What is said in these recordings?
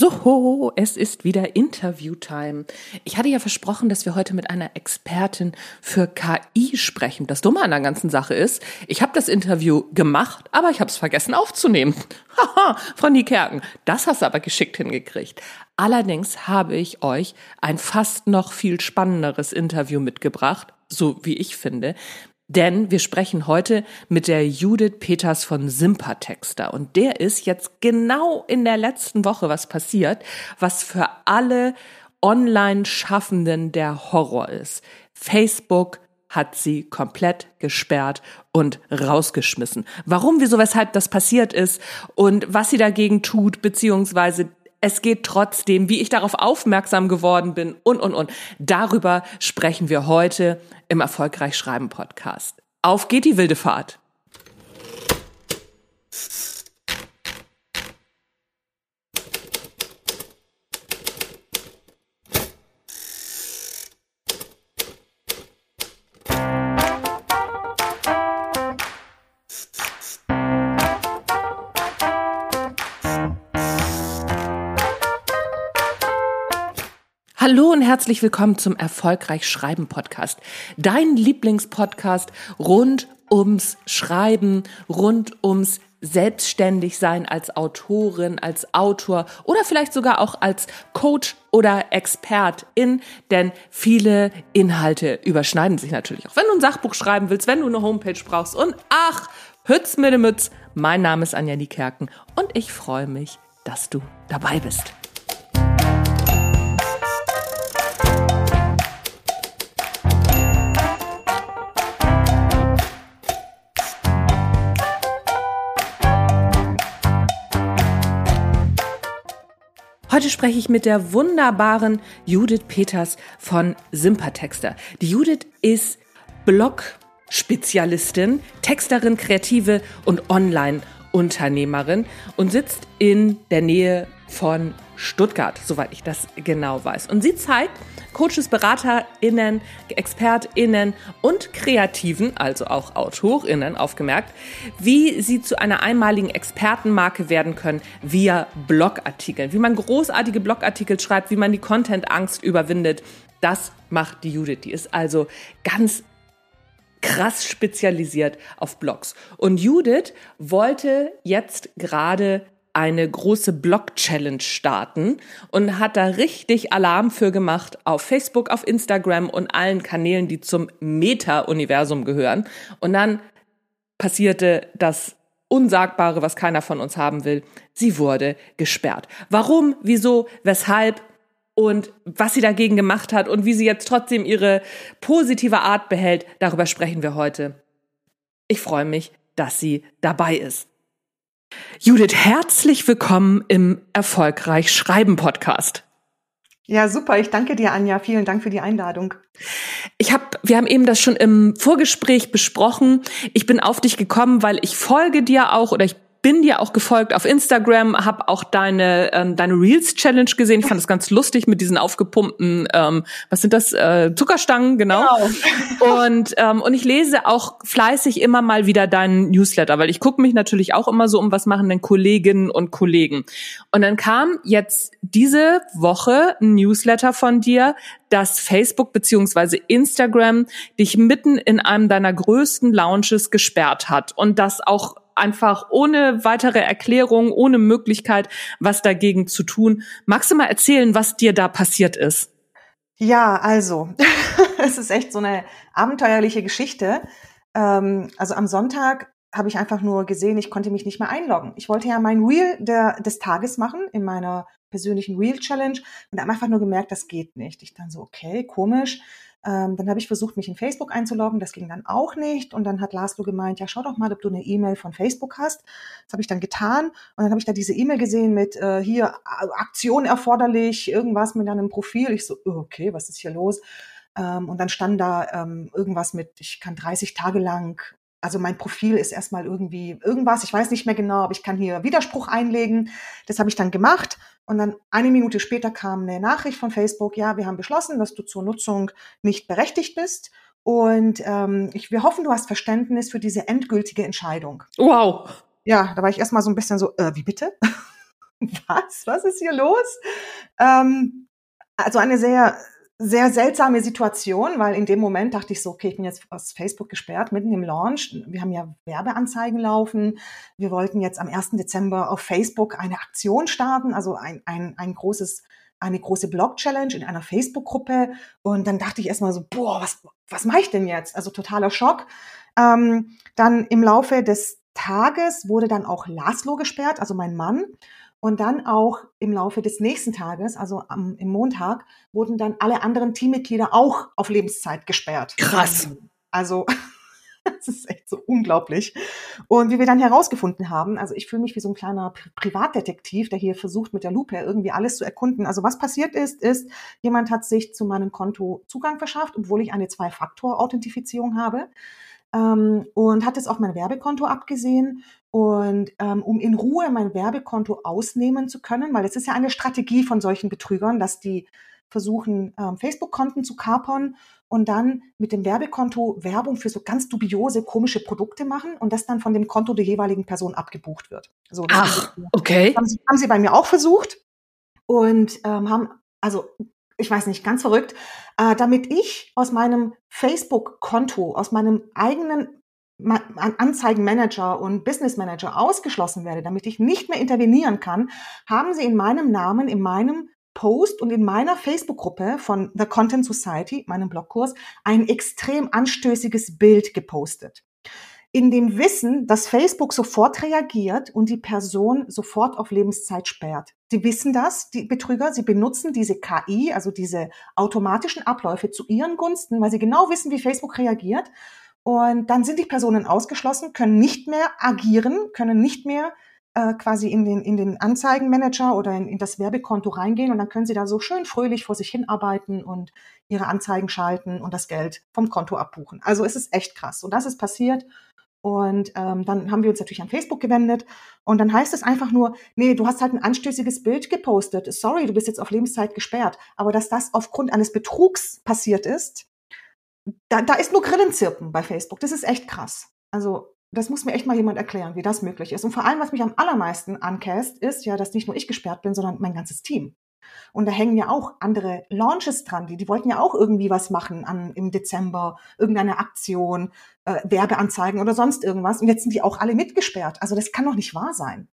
So, es ist wieder Interview-Time. Ich hatte ja versprochen, dass wir heute mit einer Expertin für KI sprechen. Das Dumme an der ganzen Sache ist, ich habe das Interview gemacht, aber ich habe es vergessen aufzunehmen. Haha, Frau Niekerken, das hast du aber geschickt hingekriegt. Allerdings habe ich euch ein fast noch viel spannenderes Interview mitgebracht, so wie ich finde, denn wir sprechen heute mit der Judith Peters von Sympatexter. Und der ist jetzt genau in der letzten Woche was passiert, was für alle Online-Schaffenden der Horror ist. Facebook hat sie komplett gesperrt und rausgeschmissen. Warum, wieso, weshalb das passiert ist und was sie dagegen tut, beziehungsweise es geht trotzdem, wie ich darauf aufmerksam geworden bin und, und, und. Darüber sprechen wir heute im Erfolgreich Schreiben Podcast. Auf geht die wilde Fahrt. Hallo und herzlich willkommen zum Erfolgreich Schreiben Podcast. Dein Lieblingspodcast rund ums Schreiben, rund ums selbstständig sein als Autorin, als Autor oder vielleicht sogar auch als Coach oder Expertin, denn viele Inhalte überschneiden sich natürlich auch. Wenn du ein Sachbuch schreiben willst, wenn du eine Homepage brauchst und ach, Hütz mit dem Mütz. Mein Name ist Anja Niekerken und ich freue mich, dass du dabei bist. Heute spreche ich mit der wunderbaren Judith Peters von Sympatexter. Die Judith ist Blog-Spezialistin, Texterin, Kreative und Online-Unternehmerin und sitzt in der Nähe von Stuttgart, soweit ich das genau weiß. Und sie zeigt Coaches, BeraterInnen, ExpertInnen und Kreativen, also auch AutorInnen, aufgemerkt, wie sie zu einer einmaligen Expertenmarke werden können via Blogartikeln. Wie man großartige Blogartikel schreibt, wie man die Content-Angst überwindet. Das macht die Judith. Die ist also ganz krass spezialisiert auf Blogs. Und Judith wollte jetzt gerade eine große Blog-Challenge starten und hat da richtig Alarm für gemacht auf Facebook, auf Instagram und allen Kanälen, die zum Meta-Universum gehören. Und dann passierte das Unsagbare, was keiner von uns haben will. Sie wurde gesperrt. Warum, wieso, weshalb und was sie dagegen gemacht hat und wie sie jetzt trotzdem ihre positive Art behält, darüber sprechen wir heute. Ich freue mich, dass sie dabei ist. Judith, herzlich willkommen im Erfolgreich Schreiben Podcast. Ja, super. Ich danke dir, Anja. Vielen Dank für die Einladung. Ich habe, wir haben eben das schon im Vorgespräch besprochen. Ich bin auf dich gekommen, weil ich folge dir auch oder ich bin dir auch gefolgt auf Instagram, habe auch deine ähm, deine Reels Challenge gesehen. Ich fand das ganz lustig mit diesen aufgepumpten, ähm, was sind das äh, Zuckerstangen genau. genau. und ähm, und ich lese auch fleißig immer mal wieder deinen Newsletter, weil ich gucke mich natürlich auch immer so um, was machen denn Kolleginnen und Kollegen. Und dann kam jetzt diese Woche ein Newsletter von dir, dass Facebook beziehungsweise Instagram dich mitten in einem deiner größten Launches gesperrt hat und das auch einfach ohne weitere Erklärung, ohne Möglichkeit, was dagegen zu tun. Magst du mal erzählen, was dir da passiert ist? Ja, also, es ist echt so eine abenteuerliche Geschichte. Ähm, also am Sonntag habe ich einfach nur gesehen, ich konnte mich nicht mehr einloggen. Ich wollte ja mein Reel der, des Tages machen in meiner persönlichen Reel Challenge und habe einfach nur gemerkt, das geht nicht. Ich dann so, okay, komisch. Ähm, dann habe ich versucht, mich in Facebook einzuloggen. Das ging dann auch nicht. Und dann hat Laszlo gemeint, ja, schau doch mal, ob du eine E-Mail von Facebook hast. Das habe ich dann getan. Und dann habe ich da diese E-Mail gesehen mit äh, hier Aktion erforderlich, irgendwas mit deinem Profil. Ich so, okay, was ist hier los? Ähm, und dann stand da ähm, irgendwas mit, ich kann 30 Tage lang also mein Profil ist erstmal irgendwie irgendwas, ich weiß nicht mehr genau, aber ich kann hier Widerspruch einlegen. Das habe ich dann gemacht und dann eine Minute später kam eine Nachricht von Facebook, ja, wir haben beschlossen, dass du zur Nutzung nicht berechtigt bist und ähm, ich, wir hoffen, du hast Verständnis für diese endgültige Entscheidung. Wow. Ja, da war ich erstmal so ein bisschen so, äh, wie bitte? was? Was ist hier los? Ähm, also eine sehr, sehr seltsame Situation, weil in dem Moment dachte ich so, okay, ich bin jetzt aus Facebook gesperrt, mitten im Launch. Wir haben ja Werbeanzeigen laufen. Wir wollten jetzt am 1. Dezember auf Facebook eine Aktion starten, also ein, ein, ein großes eine große Blog-Challenge in einer Facebook-Gruppe. Und dann dachte ich erstmal so, boah, was, was mache ich denn jetzt? Also totaler Schock. Ähm, dann im Laufe des Tages wurde dann auch Laszlo gesperrt, also mein Mann. Und dann auch im Laufe des nächsten Tages, also am, im Montag, wurden dann alle anderen Teammitglieder auch auf Lebenszeit gesperrt. Krass. Also das ist echt so unglaublich. Und wie wir dann herausgefunden haben, also ich fühle mich wie so ein kleiner Privatdetektiv, der hier versucht mit der Lupe irgendwie alles zu erkunden. Also was passiert ist, ist, jemand hat sich zu meinem Konto Zugang verschafft, obwohl ich eine Zwei-Faktor-Authentifizierung habe ähm, und hat es auf mein Werbekonto abgesehen. Und ähm, um in Ruhe mein Werbekonto ausnehmen zu können, weil es ist ja eine Strategie von solchen Betrügern, dass die versuchen, ähm, Facebook-Konten zu kapern und dann mit dem Werbekonto Werbung für so ganz dubiose, komische Produkte machen und das dann von dem Konto der jeweiligen Person abgebucht wird. So, Ach, okay. Haben sie, haben sie bei mir auch versucht und ähm, haben, also ich weiß nicht, ganz verrückt, äh, damit ich aus meinem Facebook-Konto, aus meinem eigenen Anzeigenmanager und Business Manager ausgeschlossen werde, damit ich nicht mehr intervenieren kann, haben sie in meinem Namen, in meinem Post und in meiner Facebook-Gruppe von The Content Society, meinem Blogkurs, ein extrem anstößiges Bild gepostet in dem Wissen, dass Facebook sofort reagiert und die Person sofort auf Lebenszeit sperrt. Die wissen das, die Betrüger, sie benutzen diese KI, also diese automatischen Abläufe zu ihren Gunsten, weil sie genau wissen, wie Facebook reagiert. Und dann sind die Personen ausgeschlossen, können nicht mehr agieren, können nicht mehr äh, quasi in den, in den Anzeigenmanager oder in, in das Werbekonto reingehen und dann können sie da so schön fröhlich vor sich hinarbeiten und ihre Anzeigen schalten und das Geld vom Konto abbuchen. Also es ist echt krass. Und das ist passiert und ähm, dann haben wir uns natürlich an Facebook gewendet. Und dann heißt es einfach nur, nee, du hast halt ein anstößiges Bild gepostet. Sorry, du bist jetzt auf Lebenszeit gesperrt. Aber dass das aufgrund eines Betrugs passiert ist, da, da ist nur Grillenzirpen bei Facebook. Das ist echt krass. Also das muss mir echt mal jemand erklären, wie das möglich ist. Und vor allem, was mich am allermeisten ankäst, ist ja, dass nicht nur ich gesperrt bin, sondern mein ganzes Team. Und da hängen ja auch andere Launches dran. Die, die wollten ja auch irgendwie was machen an, im Dezember, irgendeine Aktion, äh, Werbeanzeigen oder sonst irgendwas. Und jetzt sind die auch alle mitgesperrt. Also das kann doch nicht wahr sein.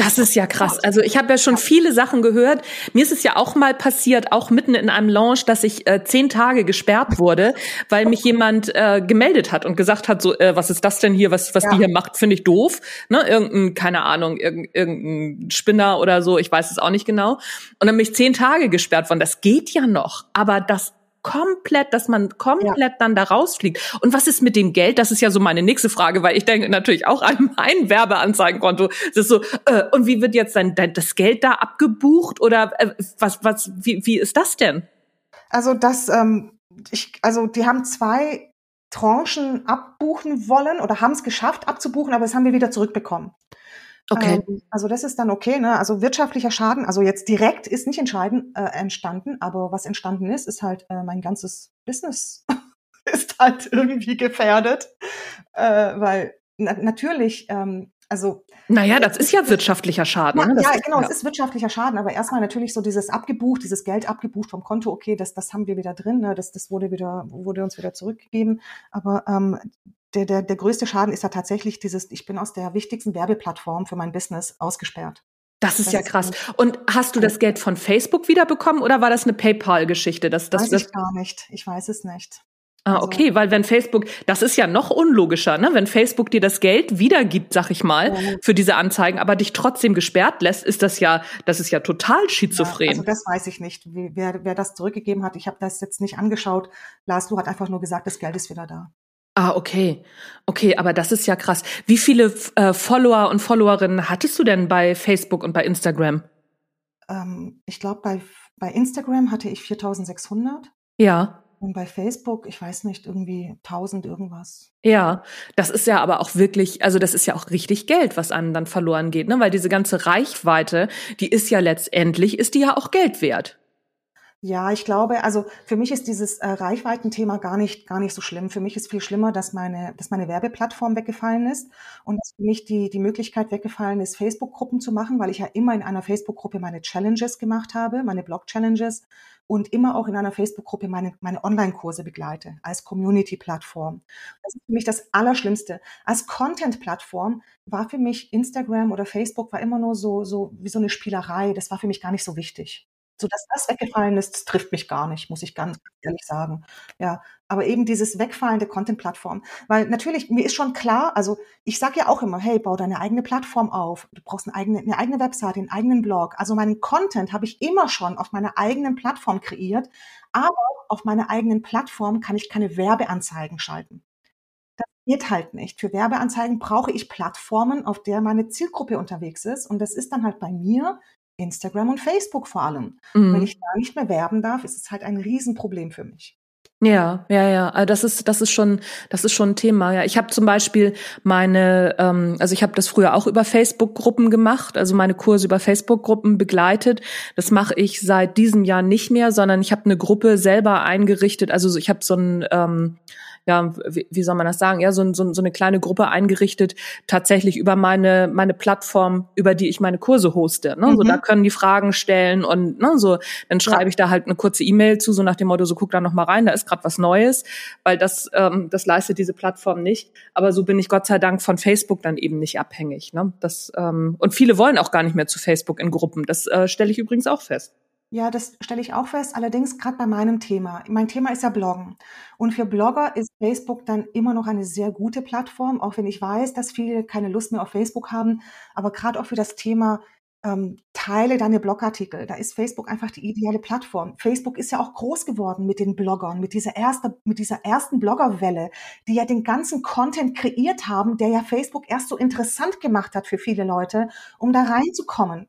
Das ist ja krass. Also ich habe ja schon viele Sachen gehört. Mir ist es ja auch mal passiert, auch mitten in einem Launch, dass ich äh, zehn Tage gesperrt wurde, weil mich jemand äh, gemeldet hat und gesagt hat, so, äh, was ist das denn hier, was, was ja. die hier macht, finde ich doof. Ne? Irgendein, keine Ahnung, irgendein, irgendein Spinner oder so, ich weiß es auch nicht genau. Und dann bin ich zehn Tage gesperrt worden. Das geht ja noch. Aber das komplett, dass man komplett ja. dann da rausfliegt. Und was ist mit dem Geld? Das ist ja so meine nächste Frage, weil ich denke natürlich auch an mein Werbeanzeigenkonto. Das ist so, äh, und wie wird jetzt dann das Geld da abgebucht oder äh, was, was, wie, wie ist das denn? Also das, ähm, ich, also die haben zwei Tranchen abbuchen wollen oder haben es geschafft abzubuchen, aber das haben wir wieder zurückbekommen. Okay. Ähm, also das ist dann okay, ne? Also wirtschaftlicher Schaden, also jetzt direkt ist nicht entscheidend äh, entstanden, aber was entstanden ist, ist halt äh, mein ganzes Business ist halt irgendwie gefährdet, äh, weil na natürlich, ähm, also naja, das ist ja wirtschaftlicher Schaden. Ja, ne? ja genau, ja. es ist wirtschaftlicher Schaden, aber erstmal natürlich so dieses abgebucht, dieses Geld abgebucht vom Konto, okay, das, das haben wir wieder drin, ne? das, das wurde wieder, wurde uns wieder zurückgegeben. Aber ähm, der, der, der größte Schaden ist ja tatsächlich dieses, ich bin aus der wichtigsten Werbeplattform für mein Business ausgesperrt. Das ist das ja krass. Und hast du das Geld von Facebook wiederbekommen oder war das eine PayPal-Geschichte? Das, das, weiß ich gar nicht. Ich weiß es nicht. Ah, also okay, weil wenn Facebook, das ist ja noch unlogischer, ne? Wenn Facebook dir das Geld wiedergibt, sag ich mal, ja. für diese Anzeigen, aber dich trotzdem gesperrt lässt, ist das ja, das ist ja total schizophren. Ja, also das weiß ich nicht, wie, wer, wer das zurückgegeben hat. Ich habe das jetzt nicht angeschaut. Lars, du hat einfach nur gesagt, das Geld ist wieder da. Ah, okay. Okay, aber das ist ja krass. Wie viele äh, Follower und Followerinnen hattest du denn bei Facebook und bei Instagram? Ähm, ich glaube, bei, bei Instagram hatte ich 4600. Ja. Und bei Facebook, ich weiß nicht, irgendwie 1000 irgendwas. Ja, das ist ja aber auch wirklich, also das ist ja auch richtig Geld, was einem dann verloren geht, ne? Weil diese ganze Reichweite, die ist ja letztendlich, ist die ja auch Geld wert. Ja, ich glaube, also für mich ist dieses äh, Reichweitenthema gar nicht, gar nicht so schlimm. Für mich ist viel schlimmer, dass meine, dass meine Werbeplattform weggefallen ist und dass für mich die, die Möglichkeit weggefallen ist, Facebook-Gruppen zu machen, weil ich ja immer in einer Facebook-Gruppe meine Challenges gemacht habe, meine Blog-Challenges und immer auch in einer Facebook-Gruppe meine, meine Online-Kurse begleite als Community-Plattform. Das ist für mich das Allerschlimmste. Als Content-Plattform war für mich Instagram oder Facebook war immer nur so, so wie so eine Spielerei. Das war für mich gar nicht so wichtig. So dass das weggefallen ist, trifft mich gar nicht, muss ich ganz ehrlich sagen. Ja, aber eben dieses Wegfallen der Content-Plattform. Weil natürlich, mir ist schon klar, also ich sage ja auch immer, hey, bau deine eigene Plattform auf. Du brauchst eine eigene, eine eigene Webseite, einen eigenen Blog. Also meinen Content habe ich immer schon auf meiner eigenen Plattform kreiert. Aber auf meiner eigenen Plattform kann ich keine Werbeanzeigen schalten. Das geht halt nicht. Für Werbeanzeigen brauche ich Plattformen, auf der meine Zielgruppe unterwegs ist. Und das ist dann halt bei mir Instagram und Facebook vor allem. Mhm. Wenn ich da nicht mehr werben darf, ist es halt ein Riesenproblem für mich. Ja, ja, ja. Also das ist das ist schon das ist schon ein Thema. Ja, ich habe zum Beispiel meine, ähm, also ich habe das früher auch über Facebook-Gruppen gemacht, also meine Kurse über Facebook-Gruppen begleitet. Das mache ich seit diesem Jahr nicht mehr, sondern ich habe eine Gruppe selber eingerichtet. Also ich habe so ein ähm, ja, wie, wie soll man das sagen, ja, so, so, so eine kleine Gruppe eingerichtet, tatsächlich über meine, meine Plattform, über die ich meine Kurse hoste. Ne? Mhm. So, da können die Fragen stellen und ne, so, dann schreibe ja. ich da halt eine kurze E-Mail zu, so nach dem Motto, so guck da noch mal rein, da ist gerade was Neues, weil das, ähm, das leistet diese Plattform nicht. Aber so bin ich Gott sei Dank von Facebook dann eben nicht abhängig. Ne? Das, ähm, und viele wollen auch gar nicht mehr zu Facebook in Gruppen. Das äh, stelle ich übrigens auch fest. Ja, das stelle ich auch fest. Allerdings gerade bei meinem Thema. Mein Thema ist ja Bloggen. Und für Blogger ist Facebook dann immer noch eine sehr gute Plattform, auch wenn ich weiß, dass viele keine Lust mehr auf Facebook haben. Aber gerade auch für das Thema ähm, teile deine Blogartikel. Da ist Facebook einfach die ideale Plattform. Facebook ist ja auch groß geworden mit den Bloggern, mit dieser, erste, mit dieser ersten Bloggerwelle, die ja den ganzen Content kreiert haben, der ja Facebook erst so interessant gemacht hat für viele Leute, um da reinzukommen.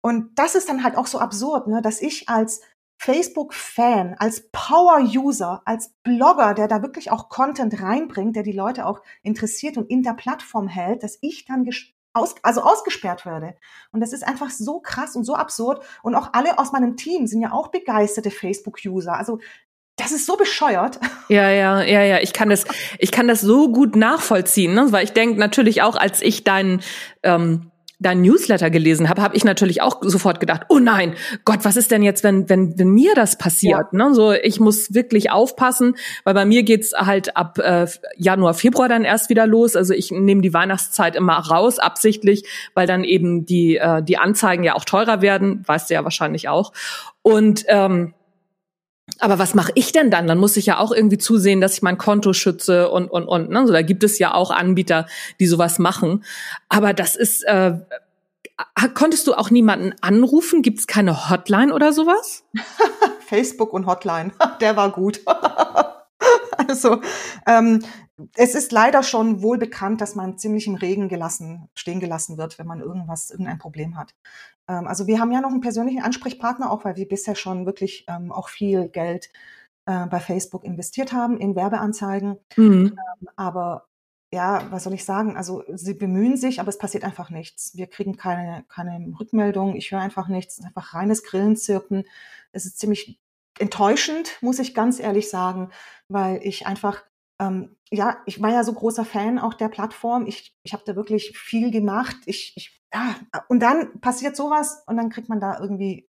Und das ist dann halt auch so absurd, ne, dass ich als Facebook-Fan, als Power-User, als Blogger, der da wirklich auch Content reinbringt, der die Leute auch interessiert und in der Plattform hält, dass ich dann aus, also ausgesperrt werde. Und das ist einfach so krass und so absurd. Und auch alle aus meinem Team sind ja auch begeisterte Facebook-User. Also das ist so bescheuert. Ja, ja, ja, ja. Ich kann das, ich kann das so gut nachvollziehen, ne? weil ich denke natürlich auch, als ich deinen ähm, dein Newsletter gelesen habe, habe ich natürlich auch sofort gedacht, oh nein, Gott, was ist denn jetzt, wenn, wenn, wenn mir das passiert? Ja. Ne? So, ich muss wirklich aufpassen, weil bei mir geht's halt ab äh, Januar, Februar dann erst wieder los. Also ich nehme die Weihnachtszeit immer raus, absichtlich, weil dann eben die, äh, die Anzeigen ja auch teurer werden, weißt du ja wahrscheinlich auch. Und ähm, aber was mache ich denn dann? Dann muss ich ja auch irgendwie zusehen, dass ich mein Konto schütze und und und. Ne? So, da gibt es ja auch Anbieter, die sowas machen. Aber das ist, äh, konntest du auch niemanden anrufen? Gibt es keine Hotline oder sowas? Facebook und Hotline, der war gut. also ähm, es ist leider schon wohl bekannt, dass man ziemlich im Regen gelassen, stehen gelassen wird, wenn man irgendwas, irgendein Problem hat. Ähm, also wir haben ja noch einen persönlichen Ansprechpartner, auch weil wir bisher schon wirklich ähm, auch viel Geld äh, bei Facebook investiert haben in Werbeanzeigen. Mhm. Ähm, aber ja, was soll ich sagen? Also sie bemühen sich, aber es passiert einfach nichts. Wir kriegen keine, keine Rückmeldung. Ich höre einfach nichts. Es ist einfach reines Grillenzirpen. Es ist ziemlich enttäuschend, muss ich ganz ehrlich sagen, weil ich einfach ähm, ja, ich war ja so großer Fan auch der Plattform. Ich, ich habe da wirklich viel gemacht. Ich, ich, ja, und dann passiert sowas und dann kriegt man da irgendwie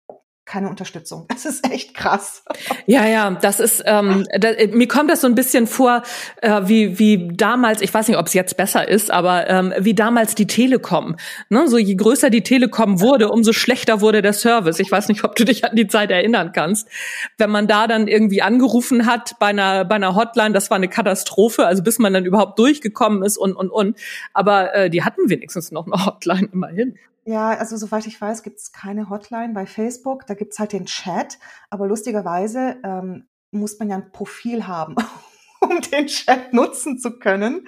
keine Unterstützung. Das ist echt krass. Ja, ja, das ist ähm, da, mir kommt das so ein bisschen vor äh, wie wie damals. Ich weiß nicht, ob es jetzt besser ist, aber ähm, wie damals die Telekom. Ne? So je größer die Telekom wurde, umso schlechter wurde der Service. Ich weiß nicht, ob du dich an die Zeit erinnern kannst, wenn man da dann irgendwie angerufen hat bei einer bei einer Hotline. Das war eine Katastrophe. Also bis man dann überhaupt durchgekommen ist und und und. Aber äh, die hatten wenigstens noch eine Hotline immerhin. Ja, also soweit ich weiß, gibt es keine Hotline bei Facebook. Da gibt es halt den Chat. Aber lustigerweise ähm, muss man ja ein Profil haben, um den Chat nutzen zu können.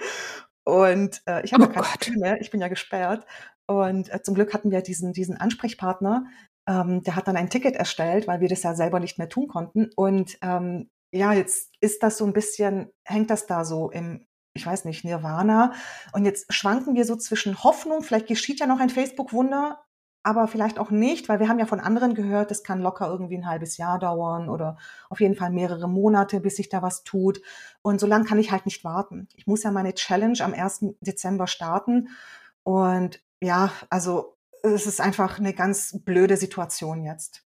Und äh, ich habe oh ja kein Profil mehr. Ich bin ja gesperrt. Und äh, zum Glück hatten wir diesen, diesen Ansprechpartner. Ähm, der hat dann ein Ticket erstellt, weil wir das ja selber nicht mehr tun konnten. Und ähm, ja, jetzt ist das so ein bisschen, hängt das da so im, ich weiß nicht, Nirvana. Und jetzt schwanken wir so zwischen Hoffnung, vielleicht geschieht ja noch ein Facebook-Wunder, aber vielleicht auch nicht, weil wir haben ja von anderen gehört, das kann locker irgendwie ein halbes Jahr dauern oder auf jeden Fall mehrere Monate, bis sich da was tut. Und so lange kann ich halt nicht warten. Ich muss ja meine Challenge am 1. Dezember starten. Und ja, also es ist einfach eine ganz blöde Situation jetzt.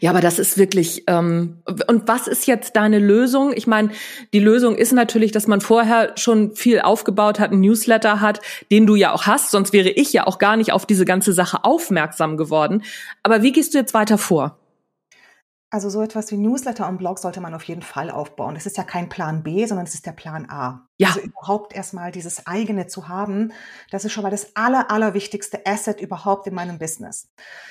Ja, aber das ist wirklich. Ähm, und was ist jetzt deine Lösung? Ich meine, die Lösung ist natürlich, dass man vorher schon viel aufgebaut hat, einen Newsletter hat, den du ja auch hast. Sonst wäre ich ja auch gar nicht auf diese ganze Sache aufmerksam geworden. Aber wie gehst du jetzt weiter vor? Also so etwas wie Newsletter und Blog sollte man auf jeden Fall aufbauen. Das ist ja kein Plan B, sondern es ist der Plan A. Ja. Also überhaupt erstmal dieses eigene zu haben, das ist schon mal das aller, allerwichtigste Asset überhaupt in meinem Business.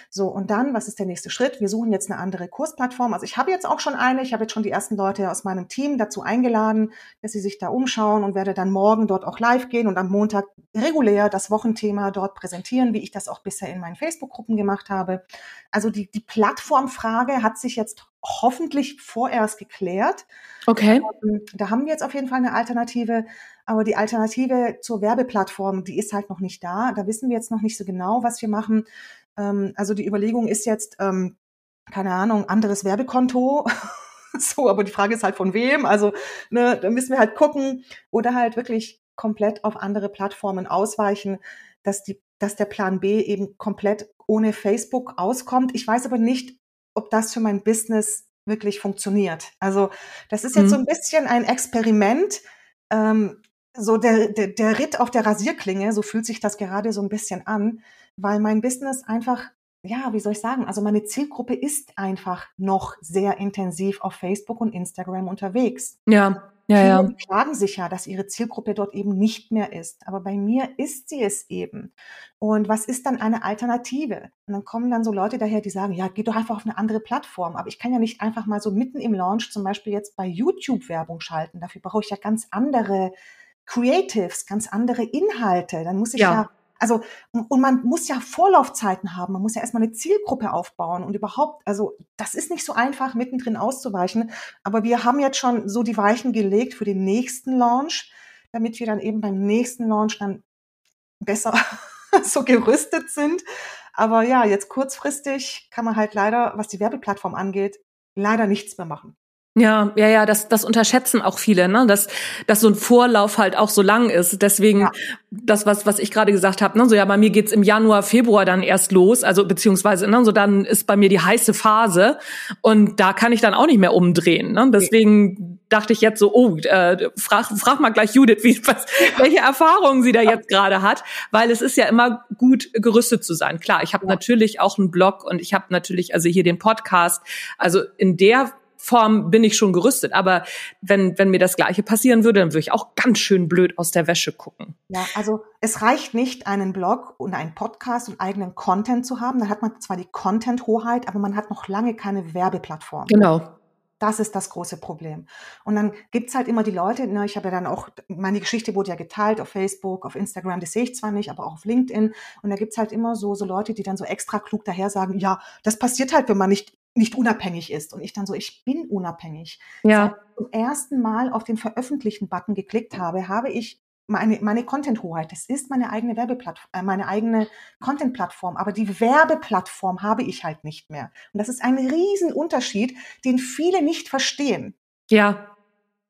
So, und dann, was ist der nächste Schritt? Wir suchen jetzt eine andere Kursplattform. Also ich habe jetzt auch schon eine. Ich habe jetzt schon die ersten Leute aus meinem Team dazu eingeladen, dass sie sich da umschauen und werde dann morgen dort auch live gehen und am Montag regulär das Wochenthema dort präsentieren, wie ich das auch bisher in meinen Facebook-Gruppen gemacht habe. Also die, die Plattformfrage hat sich jetzt hoffentlich vorerst geklärt. Okay. Ähm, da haben wir jetzt auf jeden Fall eine Alternative. Aber die Alternative zur Werbeplattform, die ist halt noch nicht da. Da wissen wir jetzt noch nicht so genau, was wir machen. Ähm, also die Überlegung ist jetzt, ähm, keine Ahnung, anderes Werbekonto. so, aber die Frage ist halt von wem. Also ne, da müssen wir halt gucken oder halt wirklich komplett auf andere Plattformen ausweichen, dass die dass der Plan B eben komplett ohne Facebook auskommt. Ich weiß aber nicht, ob das für mein Business wirklich funktioniert. Also das ist jetzt mhm. so ein bisschen ein Experiment. Ähm, so der, der, der Ritt auf der Rasierklinge, so fühlt sich das gerade so ein bisschen an, weil mein Business einfach, ja, wie soll ich sagen, also meine Zielgruppe ist einfach noch sehr intensiv auf Facebook und Instagram unterwegs. Ja. Ja, Viele ja. klagen sich ja, dass ihre Zielgruppe dort eben nicht mehr ist. Aber bei mir ist sie es eben. Und was ist dann eine Alternative? Und dann kommen dann so Leute daher, die sagen, ja, geh doch einfach auf eine andere Plattform. Aber ich kann ja nicht einfach mal so mitten im Launch zum Beispiel jetzt bei YouTube Werbung schalten. Dafür brauche ich ja ganz andere Creatives, ganz andere Inhalte. Dann muss ich ja, ja also, und man muss ja Vorlaufzeiten haben. Man muss ja erstmal eine Zielgruppe aufbauen und überhaupt, also, das ist nicht so einfach, mittendrin auszuweichen. Aber wir haben jetzt schon so die Weichen gelegt für den nächsten Launch, damit wir dann eben beim nächsten Launch dann besser so gerüstet sind. Aber ja, jetzt kurzfristig kann man halt leider, was die Werbeplattform angeht, leider nichts mehr machen. Ja, ja, ja, das, das unterschätzen auch viele, ne? dass, dass so ein Vorlauf halt auch so lang ist. Deswegen ja. das, was, was ich gerade gesagt habe, ne? so ja, bei mir geht's im Januar, Februar dann erst los, also beziehungsweise, ne? so dann ist bei mir die heiße Phase und da kann ich dann auch nicht mehr umdrehen. Ne? Deswegen dachte ich jetzt so, oh, äh, frag, frag mal gleich Judith, wie, was, welche Erfahrungen sie da jetzt gerade hat, weil es ist ja immer gut gerüstet zu sein. Klar, ich habe ja. natürlich auch einen Blog und ich habe natürlich also hier den Podcast. Also in der Form bin ich schon gerüstet. Aber wenn, wenn mir das Gleiche passieren würde, dann würde ich auch ganz schön blöd aus der Wäsche gucken. Ja, also es reicht nicht, einen Blog und einen Podcast und eigenen Content zu haben. Dann hat man zwar die Content-Hoheit, aber man hat noch lange keine Werbeplattform. Genau. Das ist das große Problem. Und dann gibt's halt immer die Leute, ne, ich habe ja dann auch, meine Geschichte wurde ja geteilt auf Facebook, auf Instagram, das sehe ich zwar nicht, aber auch auf LinkedIn. Und da gibt's halt immer so, so Leute, die dann so extra klug daher sagen, ja, das passiert halt, wenn man nicht nicht unabhängig ist. Und ich dann so, ich bin unabhängig. Ja. Seit zum ersten Mal auf den Veröffentlichten-Button geklickt habe, habe ich meine, meine Content-Hoheit. Das ist meine eigene Werbeplattform, äh, meine eigene Content-Plattform. Aber die Werbeplattform habe ich halt nicht mehr. Und das ist ein Riesenunterschied, den viele nicht verstehen. Ja,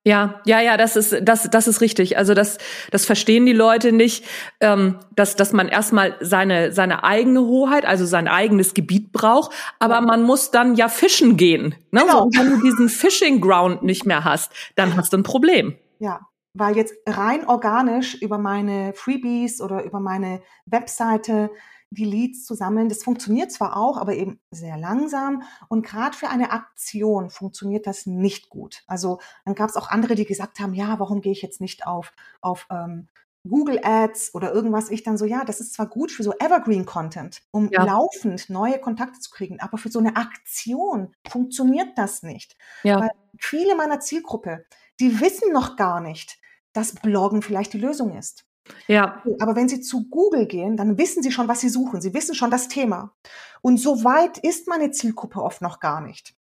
ja, ja, ja, das ist das, das ist richtig. Also das, das verstehen die Leute nicht, ähm, dass, dass man erstmal seine seine eigene Hoheit, also sein eigenes Gebiet braucht, aber man muss dann ja fischen gehen. Ne? Genau. So, und wenn du diesen Fishing Ground nicht mehr hast, dann hast du ein Problem. Ja, weil jetzt rein organisch über meine Freebies oder über meine Webseite die Leads zusammen. Das funktioniert zwar auch, aber eben sehr langsam. Und gerade für eine Aktion funktioniert das nicht gut. Also dann gab es auch andere, die gesagt haben, ja, warum gehe ich jetzt nicht auf, auf ähm, Google Ads oder irgendwas. Ich dann so, ja, das ist zwar gut für so Evergreen Content, um ja. laufend neue Kontakte zu kriegen, aber für so eine Aktion funktioniert das nicht. Ja. Weil viele meiner Zielgruppe, die wissen noch gar nicht, dass Bloggen vielleicht die Lösung ist. Ja. Aber wenn Sie zu Google gehen, dann wissen Sie schon, was Sie suchen. Sie wissen schon das Thema. Und so weit ist meine Zielgruppe oft noch gar nicht.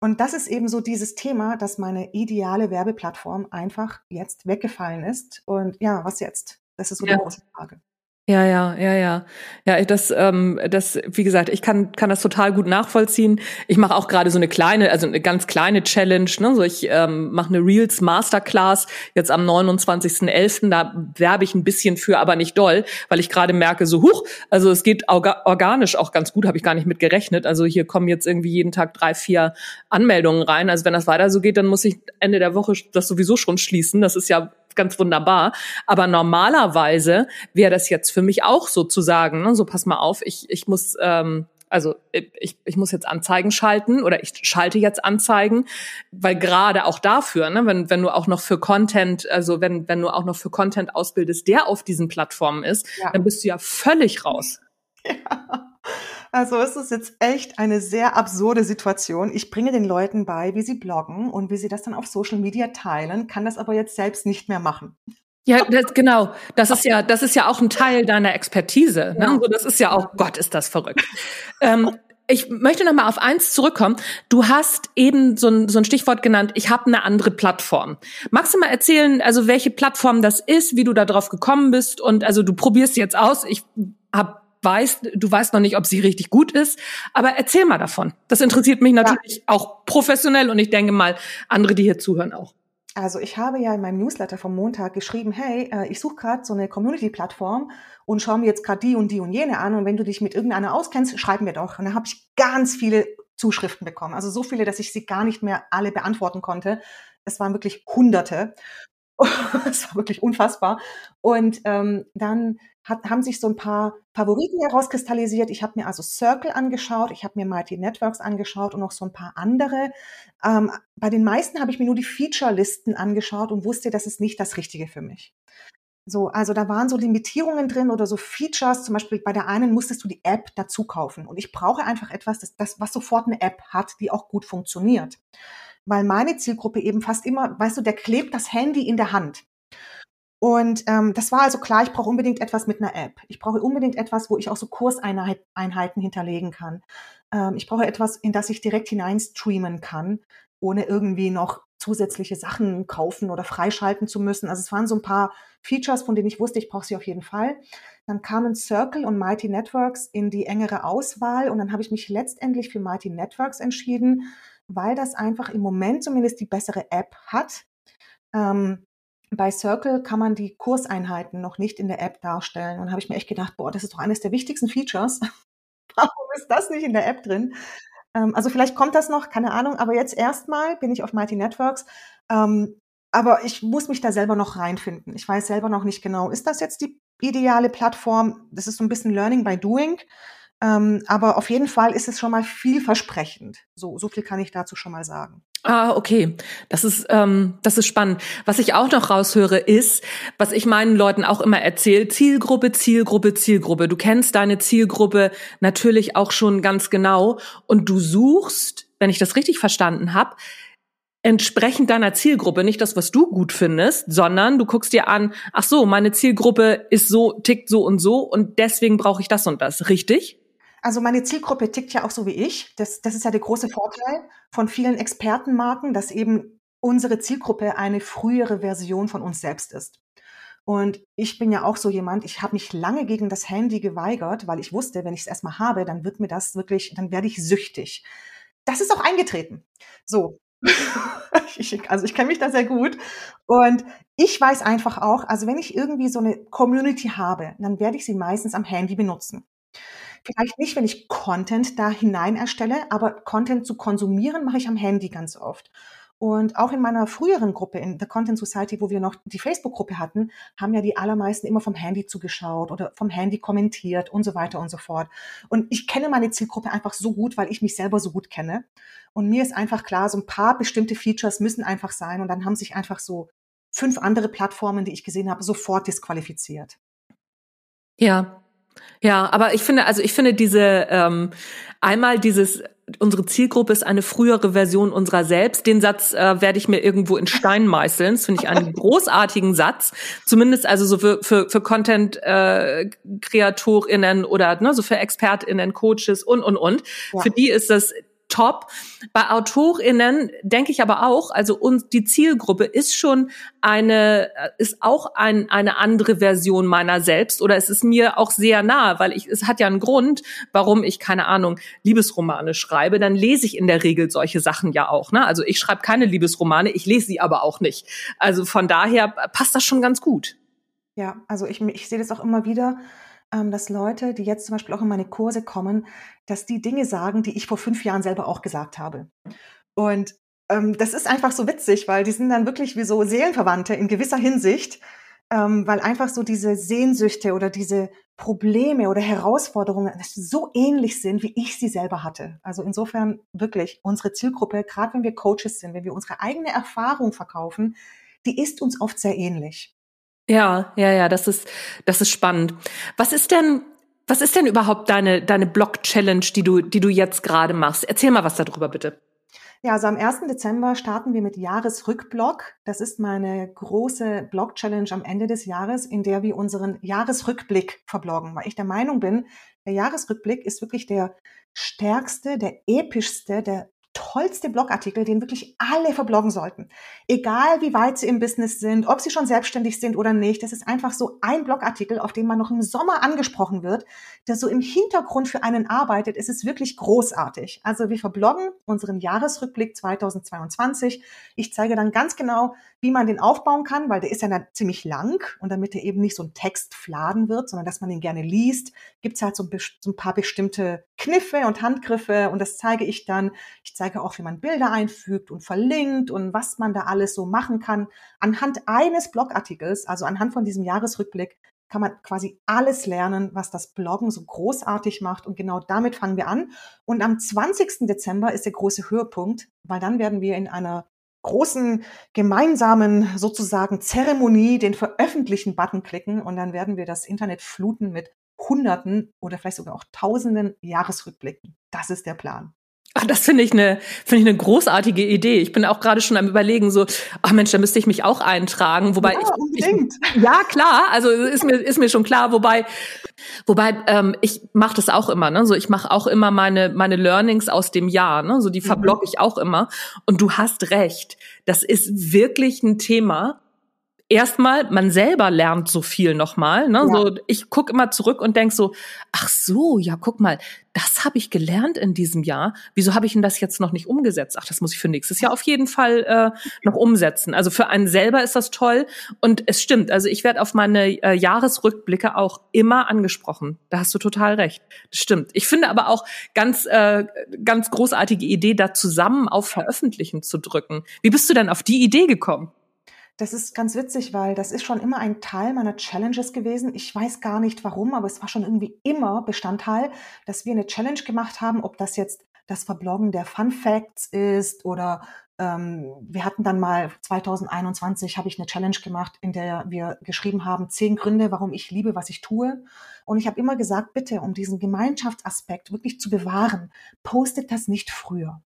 Und das ist eben so dieses Thema, dass meine ideale Werbeplattform einfach jetzt weggefallen ist. Und ja, was jetzt? Das ist so die ja. große Frage. Ja, ja, ja, ja. Ja, das, ähm, das, wie gesagt, ich kann, kann das total gut nachvollziehen. Ich mache auch gerade so eine kleine, also eine ganz kleine Challenge. Ne? So ich ähm, mache eine Reels Masterclass jetzt am 29.11. Da werbe ich ein bisschen für, aber nicht doll, weil ich gerade merke, so huch, also es geht organisch auch ganz gut, habe ich gar nicht mit gerechnet. Also hier kommen jetzt irgendwie jeden Tag drei, vier Anmeldungen rein. Also wenn das weiter so geht, dann muss ich Ende der Woche das sowieso schon schließen. Das ist ja ganz wunderbar. Aber normalerweise wäre das jetzt für mich auch sozusagen, ne, so pass mal auf, ich, ich muss, ähm, also ich, ich muss jetzt Anzeigen schalten oder ich schalte jetzt Anzeigen, weil gerade auch dafür, ne, wenn, wenn du auch noch für Content, also wenn, wenn du auch noch für Content ausbildest, der auf diesen Plattformen ist, ja. dann bist du ja völlig raus. Ja. Also es ist jetzt echt eine sehr absurde Situation. Ich bringe den Leuten bei, wie sie bloggen und wie sie das dann auf Social Media teilen, kann das aber jetzt selbst nicht mehr machen. Ja, das, genau. Das ist ja, das ist ja auch ein Teil deiner Expertise. Ne? Ja. So, das ist ja auch, Gott, ist das verrückt. ähm, ich möchte noch mal auf eins zurückkommen. Du hast eben so ein, so ein Stichwort genannt, ich habe eine andere Plattform. Magst du mal erzählen, also welche Plattform das ist, wie du da drauf gekommen bist und also du probierst jetzt aus. Ich habe weißt, du weißt noch nicht, ob sie richtig gut ist, aber erzähl mal davon. Das interessiert mich natürlich ja. auch professionell und ich denke mal andere, die hier zuhören auch. Also ich habe ja in meinem Newsletter vom Montag geschrieben, hey, äh, ich suche gerade so eine Community-Plattform und schaue mir jetzt gerade die und die und jene an und wenn du dich mit irgendeiner auskennst, schreib mir doch. Und da habe ich ganz viele Zuschriften bekommen, also so viele, dass ich sie gar nicht mehr alle beantworten konnte. Es waren wirklich Hunderte. Es war wirklich unfassbar. Und ähm, dann hat, haben sich so ein paar Favoriten herauskristallisiert. Ich habe mir also Circle angeschaut, ich habe mir Mighty Networks angeschaut und noch so ein paar andere. Ähm, bei den meisten habe ich mir nur die Feature-Listen angeschaut und wusste, das ist nicht das Richtige für mich. So, also da waren so Limitierungen drin oder so Features. Zum Beispiel bei der einen musstest du die App dazu kaufen. Und ich brauche einfach etwas, das, das, was sofort eine App hat, die auch gut funktioniert. Weil meine Zielgruppe eben fast immer, weißt du, der klebt das Handy in der Hand. Und ähm, das war also klar, ich brauche unbedingt etwas mit einer App. Ich brauche unbedingt etwas, wo ich auch so Kurseinheiten hinterlegen kann. Ähm, ich brauche etwas, in das ich direkt hineinstreamen kann, ohne irgendwie noch zusätzliche Sachen kaufen oder freischalten zu müssen. Also es waren so ein paar Features, von denen ich wusste, ich brauche sie auf jeden Fall. Dann kamen Circle und Mighty Networks in die engere Auswahl und dann habe ich mich letztendlich für Mighty Networks entschieden, weil das einfach im Moment zumindest die bessere App hat. Ähm, bei Circle kann man die Kurseinheiten noch nicht in der App darstellen. Und habe ich mir echt gedacht, boah, das ist doch eines der wichtigsten Features. Warum ist das nicht in der App drin? Ähm, also vielleicht kommt das noch, keine Ahnung. Aber jetzt erstmal bin ich auf Mighty Networks. Ähm, aber ich muss mich da selber noch reinfinden. Ich weiß selber noch nicht genau, ist das jetzt die ideale Plattform? Das ist so ein bisschen Learning by Doing. Ähm, aber auf jeden Fall ist es schon mal vielversprechend. So, so viel kann ich dazu schon mal sagen. Ah, okay. Das ist, ähm, das ist spannend. Was ich auch noch raushöre, ist, was ich meinen Leuten auch immer erzähle, Zielgruppe, Zielgruppe, Zielgruppe. Du kennst deine Zielgruppe natürlich auch schon ganz genau und du suchst, wenn ich das richtig verstanden habe, entsprechend deiner Zielgruppe, nicht das, was du gut findest, sondern du guckst dir an, ach so, meine Zielgruppe ist so, tickt so und so und deswegen brauche ich das und das, richtig? Also meine Zielgruppe tickt ja auch so wie ich. Das, das ist ja der große Vorteil von vielen Expertenmarken, dass eben unsere Zielgruppe eine frühere Version von uns selbst ist. Und ich bin ja auch so jemand, ich habe mich lange gegen das Handy geweigert, weil ich wusste, wenn ich es erstmal habe, dann wird mir das wirklich, dann werde ich süchtig. Das ist auch eingetreten. So. also ich kenne mich da sehr gut. Und ich weiß einfach auch, also wenn ich irgendwie so eine Community habe, dann werde ich sie meistens am Handy benutzen. Vielleicht nicht, wenn ich Content da hinein erstelle, aber Content zu konsumieren mache ich am Handy ganz oft. Und auch in meiner früheren Gruppe, in The Content Society, wo wir noch die Facebook-Gruppe hatten, haben ja die allermeisten immer vom Handy zugeschaut oder vom Handy kommentiert und so weiter und so fort. Und ich kenne meine Zielgruppe einfach so gut, weil ich mich selber so gut kenne. Und mir ist einfach klar, so ein paar bestimmte Features müssen einfach sein. Und dann haben sich einfach so fünf andere Plattformen, die ich gesehen habe, sofort disqualifiziert. Ja, ja, aber ich finde, also ich finde diese ähm, einmal dieses unsere Zielgruppe ist eine frühere Version unserer selbst. Den Satz äh, werde ich mir irgendwo in Stein meißeln. Das finde ich einen großartigen Satz. Zumindest also so für, für, für Content-KreatorInnen äh, oder ne, so für ExpertInnen, Coaches und, und, und. Ja. Für die ist das top. Bei AutorInnen denke ich aber auch, also uns, die Zielgruppe ist schon eine, ist auch ein, eine andere Version meiner selbst oder es ist mir auch sehr nah, weil ich, es hat ja einen Grund, warum ich, keine Ahnung, Liebesromane schreibe. Dann lese ich in der Regel solche Sachen ja auch. Ne? Also ich schreibe keine Liebesromane, ich lese sie aber auch nicht. Also von daher passt das schon ganz gut. Ja, also ich, ich sehe das auch immer wieder, dass Leute, die jetzt zum Beispiel auch in meine Kurse kommen, dass die Dinge sagen, die ich vor fünf Jahren selber auch gesagt habe. Und ähm, das ist einfach so witzig, weil die sind dann wirklich wie so Seelenverwandte in gewisser Hinsicht, ähm, weil einfach so diese Sehnsüchte oder diese Probleme oder Herausforderungen so ähnlich sind, wie ich sie selber hatte. Also insofern wirklich unsere Zielgruppe, gerade wenn wir Coaches sind, wenn wir unsere eigene Erfahrung verkaufen, die ist uns oft sehr ähnlich. Ja, ja, ja, das ist, das ist spannend. Was ist denn, was ist denn überhaupt deine, deine Blog-Challenge, die du, die du jetzt gerade machst? Erzähl mal was darüber, bitte. Ja, also am 1. Dezember starten wir mit Jahresrückblog. Das ist meine große Blog-Challenge am Ende des Jahres, in der wir unseren Jahresrückblick verbloggen, weil ich der Meinung bin, der Jahresrückblick ist wirklich der stärkste, der epischste, der tollste Blogartikel, den wirklich alle verbloggen sollten. Egal wie weit sie im Business sind, ob sie schon selbstständig sind oder nicht. Das ist einfach so ein Blogartikel, auf den man noch im Sommer angesprochen wird, der so im Hintergrund für einen arbeitet. Es ist wirklich großartig. Also wir verbloggen unseren Jahresrückblick 2022. Ich zeige dann ganz genau, wie man den aufbauen kann, weil der ist ja dann ziemlich lang und damit er eben nicht so ein Textfladen wird, sondern dass man ihn gerne liest, gibt es halt so ein, so ein, paar bestimmte Kniffe und Handgriffe und das zeige ich dann. Ich zeige auch, wie man Bilder einfügt und verlinkt und was man da alles so machen kann. Anhand eines Blogartikels, also anhand von diesem Jahresrückblick, kann man quasi alles lernen, was das Bloggen so großartig macht. Und genau damit fangen wir an. Und am 20. Dezember ist der große Höhepunkt, weil dann werden wir in einer großen gemeinsamen sozusagen Zeremonie den Veröffentlichen-Button klicken und dann werden wir das Internet fluten mit Hunderten oder vielleicht sogar auch Tausenden Jahresrückblicken. Das ist der Plan. Ach, das finde ich eine finde ich eine großartige Idee. Ich bin auch gerade schon am überlegen so, ach Mensch, da müsste ich mich auch eintragen, wobei ja, ich, ich, ja klar, also ist mir ist mir schon klar, wobei wobei ähm, ich mache das auch immer, ne? So ich mache auch immer meine meine Learnings aus dem Jahr, ne? So die mhm. verblogge ich auch immer und du hast recht. Das ist wirklich ein Thema, erstmal, man selber lernt so viel nochmal. Ne? Ja. So, ich guck immer zurück und denk so, ach so, ja, guck mal, das habe ich gelernt in diesem Jahr. Wieso habe ich denn das jetzt noch nicht umgesetzt? Ach, das muss ich für nächstes Jahr auf jeden Fall äh, noch umsetzen. Also für einen selber ist das toll. Und es stimmt, also ich werde auf meine äh, Jahresrückblicke auch immer angesprochen. Da hast du total recht. Das stimmt. Ich finde aber auch ganz, äh, ganz großartige Idee, da zusammen auf Veröffentlichen zu drücken. Wie bist du denn auf die Idee gekommen? Das ist ganz witzig, weil das ist schon immer ein Teil meiner Challenges gewesen. Ich weiß gar nicht warum, aber es war schon irgendwie immer Bestandteil, dass wir eine Challenge gemacht haben, ob das jetzt das Verbloggen der Fun Facts ist oder ähm, wir hatten dann mal 2021 habe ich eine Challenge gemacht, in der wir geschrieben haben zehn Gründe, warum ich liebe, was ich tue. Und ich habe immer gesagt, bitte, um diesen Gemeinschaftsaspekt wirklich zu bewahren, postet das nicht früher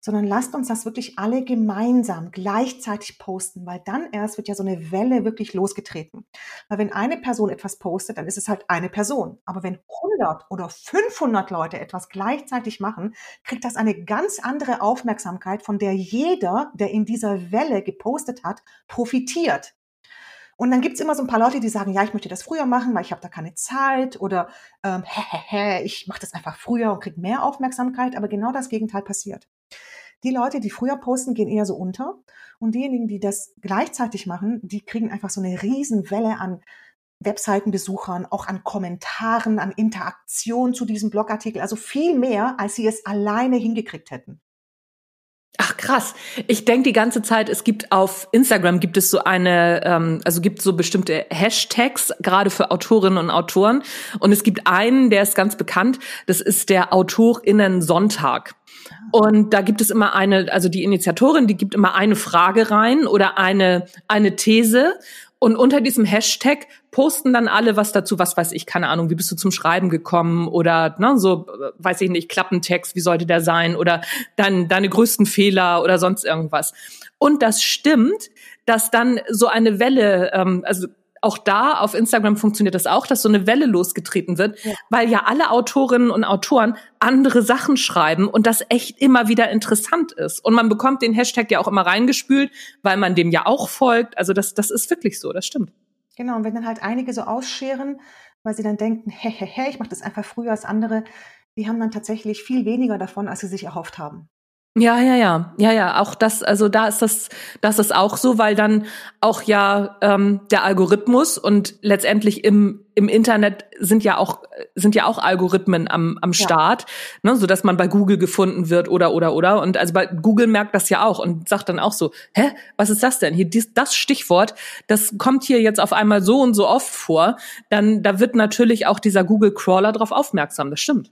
sondern lasst uns das wirklich alle gemeinsam gleichzeitig posten, weil dann erst wird ja so eine Welle wirklich losgetreten. Weil wenn eine Person etwas postet, dann ist es halt eine Person. Aber wenn 100 oder 500 Leute etwas gleichzeitig machen, kriegt das eine ganz andere Aufmerksamkeit, von der jeder, der in dieser Welle gepostet hat, profitiert. Und dann gibt's immer so ein paar Leute, die sagen, ja, ich möchte das früher machen, weil ich habe da keine Zeit oder ähm, hä, hä, hä, ich mache das einfach früher und krieg mehr Aufmerksamkeit. Aber genau das Gegenteil passiert. Die Leute, die früher posten, gehen eher so unter. Und diejenigen, die das gleichzeitig machen, die kriegen einfach so eine Riesenwelle an Webseitenbesuchern, auch an Kommentaren, an Interaktion zu diesem Blogartikel. Also viel mehr, als sie es alleine hingekriegt hätten. Ach krass. Ich denke die ganze Zeit, es gibt auf Instagram gibt es so eine, ähm, also gibt so bestimmte Hashtags, gerade für Autorinnen und Autoren. Und es gibt einen, der ist ganz bekannt, das ist der Autorinnen Sonntag. Und da gibt es immer eine, also die Initiatorin, die gibt immer eine Frage rein oder eine, eine These. Und unter diesem Hashtag posten dann alle was dazu, was weiß ich, keine Ahnung, wie bist du zum Schreiben gekommen oder ne, so, weiß ich nicht, Klappentext, wie sollte der sein oder dann deine größten Fehler oder sonst irgendwas. Und das stimmt, dass dann so eine Welle, ähm, also auch da auf Instagram funktioniert das auch, dass so eine Welle losgetreten wird, ja. weil ja alle Autorinnen und Autoren andere Sachen schreiben und das echt immer wieder interessant ist. Und man bekommt den Hashtag ja auch immer reingespült, weil man dem ja auch folgt. Also das, das ist wirklich so, das stimmt. Genau, und wenn dann halt einige so ausscheren, weil sie dann denken, hä, ich mache das einfach früher als andere, die haben dann tatsächlich viel weniger davon, als sie sich erhofft haben. Ja, ja, ja, ja, ja. Auch das, also da ist das, das ist auch so, weil dann auch ja ähm, der Algorithmus und letztendlich im im Internet sind ja auch sind ja auch Algorithmen am am Start, ja. ne, so dass man bei Google gefunden wird oder oder oder und also bei Google merkt das ja auch und sagt dann auch so, hä, was ist das denn hier? Dies, das Stichwort, das kommt hier jetzt auf einmal so und so oft vor, dann da wird natürlich auch dieser Google Crawler drauf aufmerksam. Das stimmt.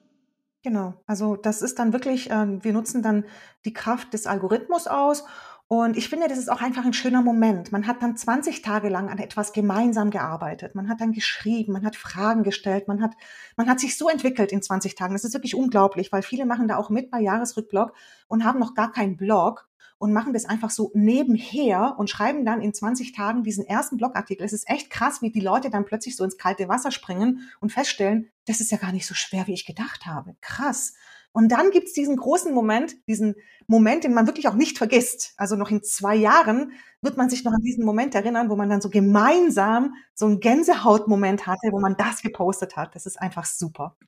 Genau, also das ist dann wirklich, ähm, wir nutzen dann die Kraft des Algorithmus aus und ich finde, das ist auch einfach ein schöner Moment. Man hat dann 20 Tage lang an etwas gemeinsam gearbeitet. Man hat dann geschrieben, man hat Fragen gestellt, man hat, man hat sich so entwickelt in 20 Tagen. Das ist wirklich unglaublich, weil viele machen da auch mit bei Jahresrückblog und haben noch gar keinen Blog und machen das einfach so nebenher und schreiben dann in 20 Tagen diesen ersten Blogartikel. Es ist echt krass, wie die Leute dann plötzlich so ins kalte Wasser springen und feststellen, das ist ja gar nicht so schwer, wie ich gedacht habe. Krass. Und dann gibt's diesen großen Moment, diesen Moment, den man wirklich auch nicht vergisst. Also noch in zwei Jahren wird man sich noch an diesen Moment erinnern, wo man dann so gemeinsam so einen Gänsehautmoment hatte, wo man das gepostet hat. Das ist einfach super.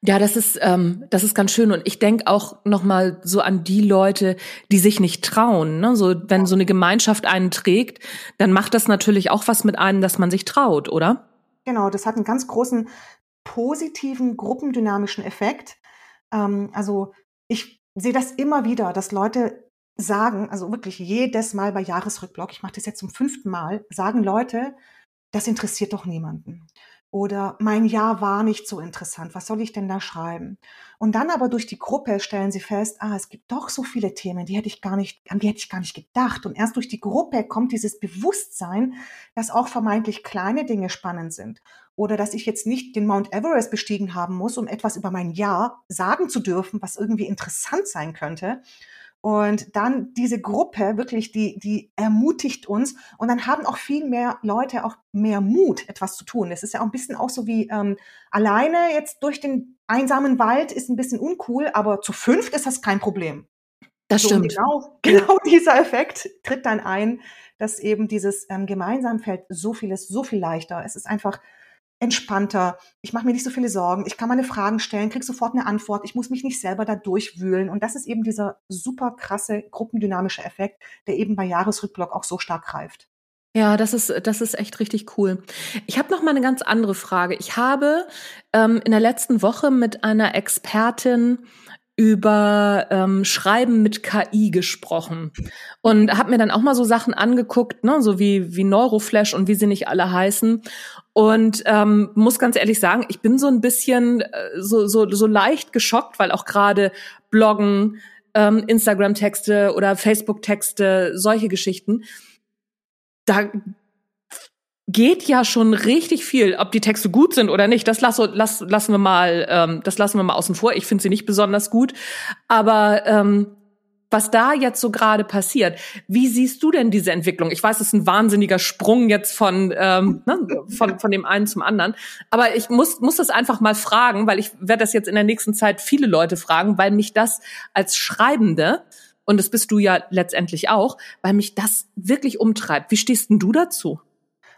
Ja, das ist ähm, das ist ganz schön und ich denke auch noch mal so an die Leute, die sich nicht trauen. Ne? So wenn so eine Gemeinschaft einen trägt, dann macht das natürlich auch was mit einem, dass man sich traut, oder? Genau, das hat einen ganz großen positiven gruppendynamischen Effekt. Ähm, also ich sehe das immer wieder, dass Leute sagen, also wirklich jedes Mal bei Jahresrückblock, ich mache das jetzt zum fünften Mal, sagen Leute, das interessiert doch niemanden. Oder mein Jahr war nicht so interessant. Was soll ich denn da schreiben? Und dann aber durch die Gruppe stellen sie fest, ah, es gibt doch so viele Themen, die hätte ich gar nicht, an die hätte ich gar nicht gedacht. Und erst durch die Gruppe kommt dieses Bewusstsein, dass auch vermeintlich kleine Dinge spannend sind. Oder dass ich jetzt nicht den Mount Everest bestiegen haben muss, um etwas über mein Jahr sagen zu dürfen, was irgendwie interessant sein könnte. Und dann diese Gruppe wirklich, die, die ermutigt uns. Und dann haben auch viel mehr Leute auch mehr Mut, etwas zu tun. Das ist ja auch ein bisschen auch so wie ähm, alleine jetzt durch den einsamen Wald ist ein bisschen uncool, aber zu fünft ist das kein Problem. Das so, stimmt. Genau, genau dieser Effekt tritt dann ein, dass eben dieses ähm, gemeinsam fällt so vieles so viel leichter. Es ist einfach entspannter. Ich mache mir nicht so viele Sorgen. Ich kann meine Fragen stellen, krieg sofort eine Antwort. Ich muss mich nicht selber da durchwühlen. Und das ist eben dieser super krasse gruppendynamische Effekt, der eben bei Jahresrückblock auch so stark greift. Ja, das ist das ist echt richtig cool. Ich habe noch mal eine ganz andere Frage. Ich habe ähm, in der letzten Woche mit einer Expertin über ähm, Schreiben mit KI gesprochen und habe mir dann auch mal so Sachen angeguckt, ne, so wie wie Neuroflash und wie sie nicht alle heißen und ähm, muss ganz ehrlich sagen, ich bin so ein bisschen äh, so so so leicht geschockt, weil auch gerade Bloggen, ähm, Instagram-Texte oder Facebook-Texte, solche Geschichten, da geht ja schon richtig viel, ob die Texte gut sind oder nicht. Das lass, lass, lassen wir mal, ähm, das lassen wir mal außen vor. Ich finde sie nicht besonders gut, aber ähm, was da jetzt so gerade passiert, wie siehst du denn diese Entwicklung? Ich weiß, es ist ein wahnsinniger Sprung jetzt von ähm, ne, von von dem einen zum anderen, aber ich muss muss das einfach mal fragen, weil ich werde das jetzt in der nächsten Zeit viele Leute fragen, weil mich das als Schreibende und das bist du ja letztendlich auch, weil mich das wirklich umtreibt. Wie stehst denn du dazu?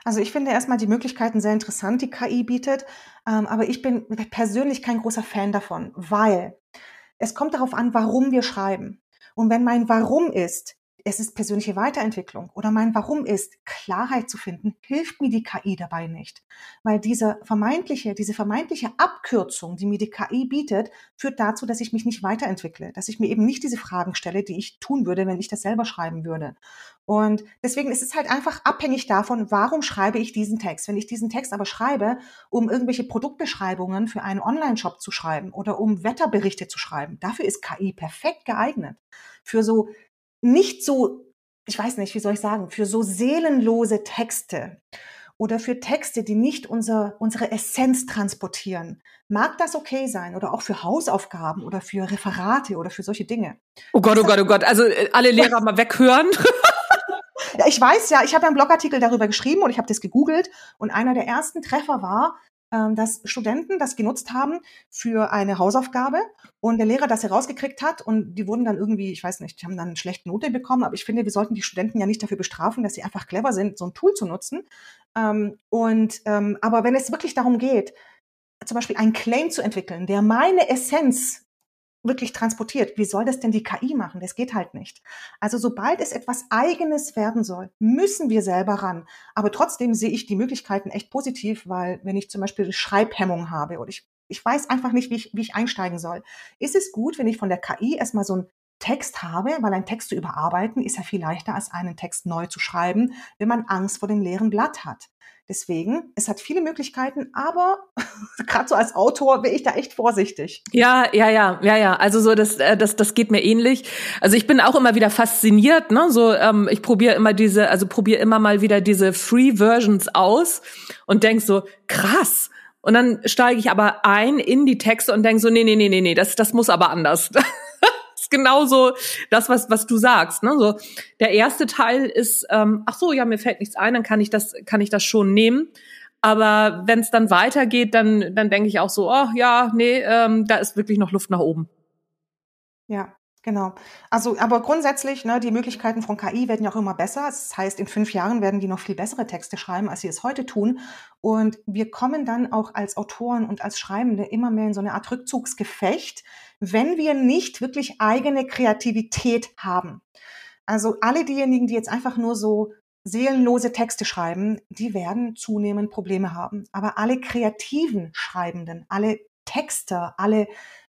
Also ich finde erstmal die Möglichkeiten sehr interessant, die KI bietet, ähm, aber ich bin persönlich kein großer Fan davon, weil es kommt darauf an, warum wir schreiben. Und wenn mein Warum ist, es ist persönliche Weiterentwicklung oder mein Warum ist, Klarheit zu finden, hilft mir die KI dabei nicht. Weil diese vermeintliche, diese vermeintliche Abkürzung, die mir die KI bietet, führt dazu, dass ich mich nicht weiterentwickle, dass ich mir eben nicht diese Fragen stelle, die ich tun würde, wenn ich das selber schreiben würde. Und deswegen ist es halt einfach abhängig davon, warum schreibe ich diesen Text. Wenn ich diesen Text aber schreibe, um irgendwelche Produktbeschreibungen für einen Online-Shop zu schreiben oder um Wetterberichte zu schreiben, dafür ist KI perfekt geeignet. Für so nicht so, ich weiß nicht, wie soll ich sagen, für so seelenlose Texte oder für Texte, die nicht unser, unsere Essenz transportieren, mag das okay sein oder auch für Hausaufgaben oder für Referate oder für solche Dinge. Oh Gott, oh Gott, oh Gott. Also äh, alle Lehrer mal weghören. Ich weiß ja, ich habe ja einen Blogartikel darüber geschrieben und ich habe das gegoogelt und einer der ersten Treffer war, ähm, dass Studenten das genutzt haben für eine Hausaufgabe und der Lehrer das herausgekriegt hat und die wurden dann irgendwie, ich weiß nicht, die haben dann eine schlechte Note bekommen, aber ich finde, wir sollten die Studenten ja nicht dafür bestrafen, dass sie einfach clever sind, so ein Tool zu nutzen. Ähm, und ähm, aber wenn es wirklich darum geht, zum Beispiel einen Claim zu entwickeln, der meine Essenz wirklich transportiert. Wie soll das denn die KI machen? Das geht halt nicht. Also sobald es etwas Eigenes werden soll, müssen wir selber ran. Aber trotzdem sehe ich die Möglichkeiten echt positiv, weil wenn ich zum Beispiel Schreibhemmung habe oder ich, ich weiß einfach nicht, wie ich, wie ich einsteigen soll, ist es gut, wenn ich von der KI erstmal so ein Text habe, weil ein Text zu überarbeiten ist ja viel leichter als einen Text neu zu schreiben, wenn man Angst vor dem leeren Blatt hat. Deswegen, es hat viele Möglichkeiten, aber gerade so als Autor bin ich da echt vorsichtig. Ja, ja, ja, ja, ja. Also so das, äh, das, das geht mir ähnlich. Also ich bin auch immer wieder fasziniert. Ne? So, ähm, ich probiere immer diese, also probiere immer mal wieder diese Free Versions aus und denk so krass. Und dann steige ich aber ein in die Texte und denk so, nee, nee, nee, nee, nee, das, das muss aber anders. genauso das, was, was du sagst. Ne? So, der erste Teil ist, ähm, ach so, ja, mir fällt nichts ein, dann kann ich das, kann ich das schon nehmen. Aber wenn es dann weitergeht, dann, dann denke ich auch so, oh ja, nee, ähm, da ist wirklich noch Luft nach oben. Ja, Genau. Also, aber grundsätzlich, ne, die Möglichkeiten von KI werden ja auch immer besser. Das heißt, in fünf Jahren werden die noch viel bessere Texte schreiben, als sie es heute tun. Und wir kommen dann auch als Autoren und als Schreibende immer mehr in so eine Art Rückzugsgefecht, wenn wir nicht wirklich eigene Kreativität haben. Also alle diejenigen, die jetzt einfach nur so seelenlose Texte schreiben, die werden zunehmend Probleme haben. Aber alle kreativen Schreibenden, alle Texter, alle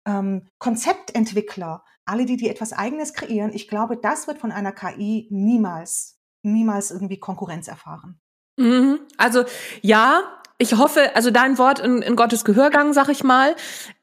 ähm, Konzeptentwickler, alle, die, die etwas Eigenes kreieren, ich glaube, das wird von einer KI niemals, niemals irgendwie Konkurrenz erfahren. Mhm. Also ja, ich hoffe, also dein Wort in, in Gottes Gehörgang, sag ich mal.